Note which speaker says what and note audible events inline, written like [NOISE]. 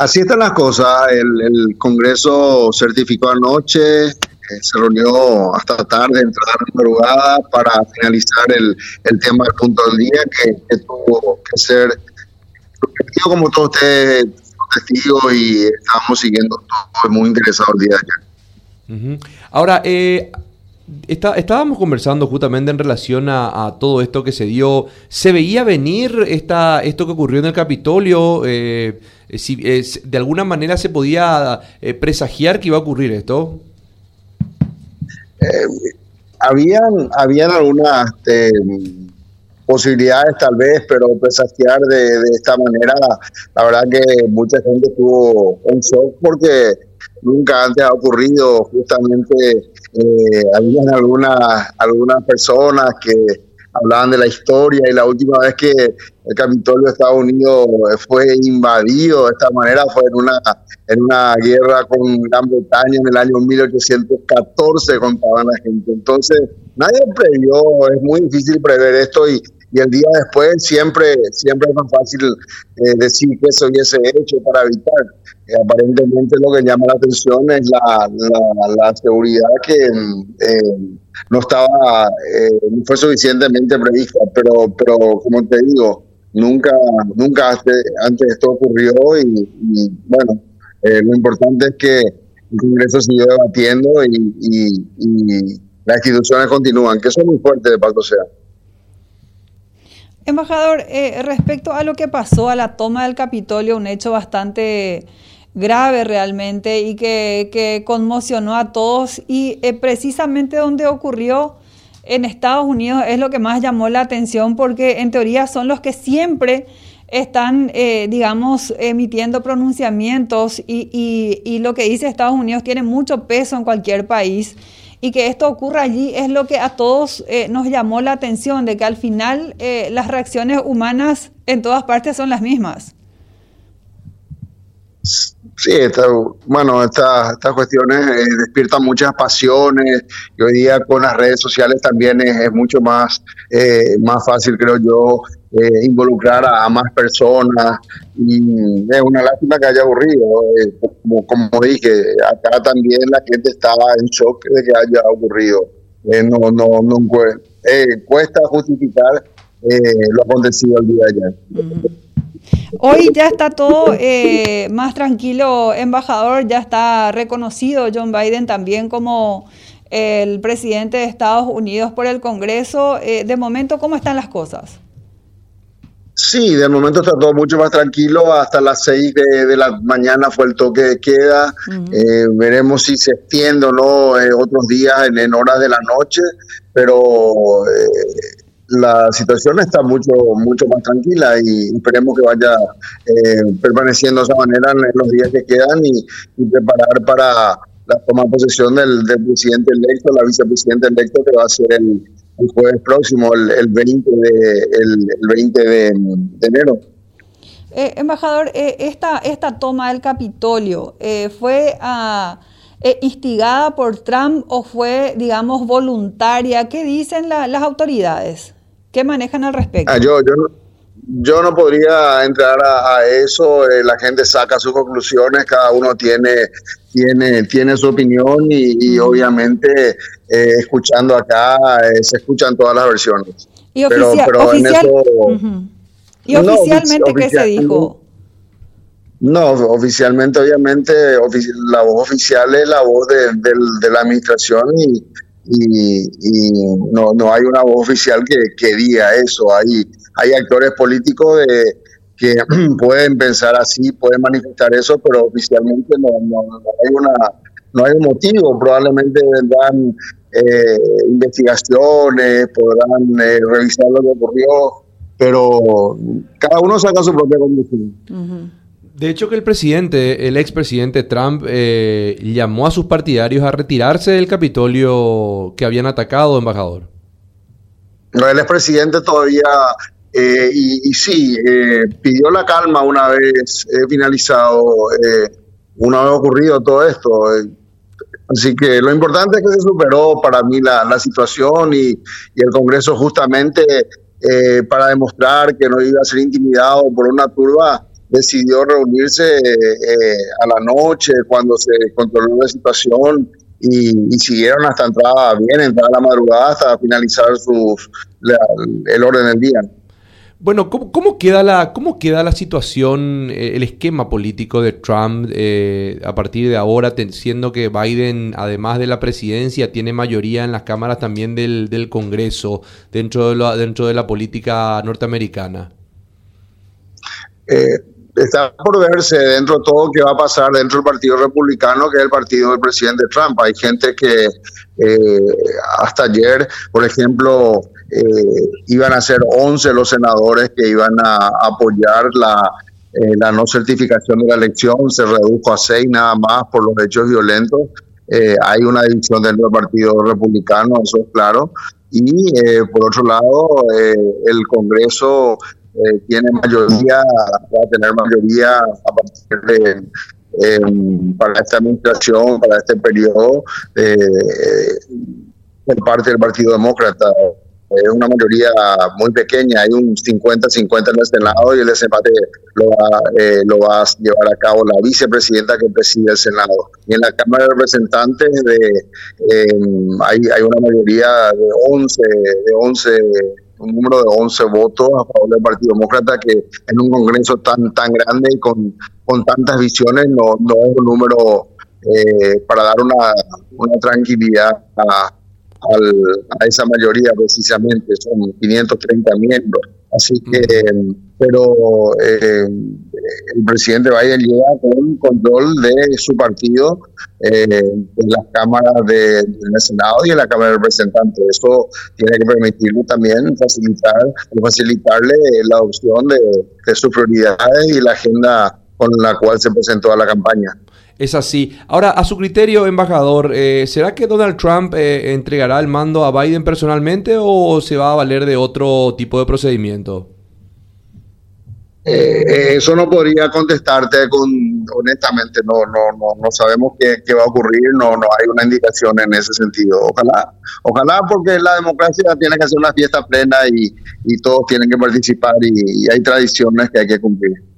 Speaker 1: Así están las cosas. El, Congreso certificó anoche, eh, se reunió hasta tarde, entrada de madrugada, para finalizar el, tema del punto del día que, tuvo que ser como todos ustedes testigos y estamos siguiendo todo muy interesado el día de
Speaker 2: ayer. Ahora, eh, estábamos conversando justamente en relación a, todo esto que se dio. ¿Se veía venir esta, esto que ocurrió en el Capitolio? Eh, si, ¿De alguna manera se podía eh, presagiar que iba a ocurrir esto?
Speaker 1: Eh, habían, habían algunas este, posibilidades tal vez, pero presagiar de, esta manera, la verdad que mucha gente estuvo en shock porque nunca antes ha ocurrido justamente eh, algunas, algunas personas que hablaban de la historia y la última vez que el Capitolio de Estados Unidos fue invadido de esta manera fue en una, en una guerra con Gran Bretaña en el año 1814, contaban la gente. Entonces, nadie previó, es muy difícil prever esto y, y el día después siempre, siempre es más fácil eh, decir que se hubiese hecho para evitar. Eh, aparentemente lo que llama la atención es la, la, seguridad que eh, no estaba, no fue suficientemente prevista, pero, pero como te digo, nunca, nunca antes, esto ocurrió y, bueno, lo importante es que el Congreso siguió debatiendo y, y, las instituciones continúan, que eso es muy fuerte de Paco Sea.
Speaker 3: Embajador, eh, respecto a lo que pasó a la toma del Capitolio, un hecho bastante grave realmente y que, conmocionó a todos y eh, precisamente donde ocurrió en Estados Unidos es lo que más llamó la atención porque en teoría son los que siempre están, eh, digamos, emitiendo pronunciamientos y, y lo que dice Estados Unidos tiene mucho peso en cualquier país y que esto ocurra allí es lo que a todos eh, nos llamó la atención, de que al final eh, las reacciones humanas en todas partes son las mismas.
Speaker 1: Sí, bueno, estas cuestiones eh, despiertan muchas pasiones y hoy día con las redes sociales también es, mucho más, más fácil, creo yo, eh, involucrar a, más personas y es una lástima que haya ocurrido. Eh, como, como dije, acá también la gente estaba en shock de que haya ocurrido. Eh, no, no, no cuesta justificar lo acontecido el día de ayer.
Speaker 3: Hoy ya está todo más tranquilo, embajador, ya está reconocido John Biden también como el presidente de Estados Unidos por el Congreso. de momento, ¿cómo están las cosas?
Speaker 1: Sí, de momento está todo mucho más tranquilo. Hasta las seis de, la mañana fue el toque de queda. Eh, veremos si se extiende o no eh, otros días en, horas de la noche, pero eh, la situación está mucho mucho más tranquila y esperemos que vaya permaneciendo de esa manera en los días que quedan y, preparar para la toma de posesión del, del presidente electo, la vicepresidenta electo que va a ser el el jueves próximo, el, 20, de, el, 20 de, enero.
Speaker 3: Eh, embajador, eh, esta, esta toma del Capitolio eh, fue ah, instigada por Trump o fue, digamos, voluntaria. ¿Qué dicen las autoridades? ¿Qué manejan al respecto?
Speaker 1: Ah, yo, yo, no, yo no podría entrar a, eso. la gente saca sus conclusiones, cada uno tiene tiene, tiene su opinión y, obviamente eh, escuchando acá eh, se escuchan todas las versiones.
Speaker 3: ¿Y, ¿Y oficialmente qué se dijo?
Speaker 1: No, oficialmente, obviamente, la voz oficial es la voz de, la administración y, y, no, no hay una voz oficial que, que diga eso. Hay, hay actores políticos de, que [CLEARS THROAT] pueden pensar así, pueden manifestar eso, pero oficialmente no, hay, una, no hay un motivo. Probablemente vendrán eh, investigaciones, podrán eh, revisar lo que ocurrió, pero cada uno saca su propia conclusión.
Speaker 2: De hecho que el presidente, el expresidente Trump, eh, llamó a sus partidarios a retirarse del Capitolio que habían atacado, embajador.
Speaker 1: No, el expresidente todavía eh, y, sí, eh, pidió la calma una vez finalizado, eh, una vez ocurrido todo esto. Así que lo importante es que se superó para mí la, la situación y, y, el Congreso justamente para demostrar que no iba a ser intimidado por una turba, decidió reunirse eh, a la noche cuando se controló la situación y, siguieron hasta entrada bien, entrada a la madrugada hasta finalizar sus, el orden del día.
Speaker 2: Bueno, ¿cómo, queda, la, ¿cómo queda la situación, eh, el esquema político de Trump eh, a partir de ahora, siendo que Biden, además de la presidencia, tiene mayoría en las cámaras también del, del Congreso dentro de, la, dentro de la política norteamericana?
Speaker 1: Eh, está por verse dentro de todo qué va a pasar dentro del Partido Republicano, que es el partido del presidente Trump. Hay gente que hasta ayer, por ejemplo, eh, iban a ser 11 los senadores que iban a apoyar la, eh, la no certificación de la elección, se redujo a 6 nada más por los hechos violentos. Eh, hay una división dentro del Partido Republicano, eso es claro. Y por otro lado, el Congreso tiene mayoría, va a tener mayoría a partir de, para esta administración, para este periodo, por parte del Partido Demócrata es una mayoría muy pequeña, hay un 50-50 en el Senado y el desempate lo va, eh, lo va a llevar a cabo la vicepresidenta que preside el Senado. Y en la Cámara de Representantes de, em, hay, hay una mayoría de 11, de 11 un número de 11 votos a favor del Partido Demócrata que en un Congreso tan tan grande y con, con tantas visiones no, no es un número eh, para dar una, una tranquilidad a, a esa mayoría precisamente, son 530 miembros. Así que, pero eh, el presidente Biden llega con control de su partido eh, en las cámaras de, del Senado y en la Cámara de Representantes. Eso tiene que permitirle también facilitar, facilitarle la adopción de, sus prioridades y la agenda con la cual se presentó a la campaña.
Speaker 2: Es así. Ahora, a su criterio, embajador, eh, ¿será que Donald Trump eh, entregará el mando a Biden personalmente o se va a valer de otro tipo de procedimiento?
Speaker 1: Eh, eso no podría contestarte con, honestamente, no, no, no, no sabemos qué, va a ocurrir, no, no hay una indicación en ese sentido. Ojalá, ojalá porque la democracia tiene que ser una fiesta plena y, todos tienen que participar y hay tradiciones que hay que cumplir.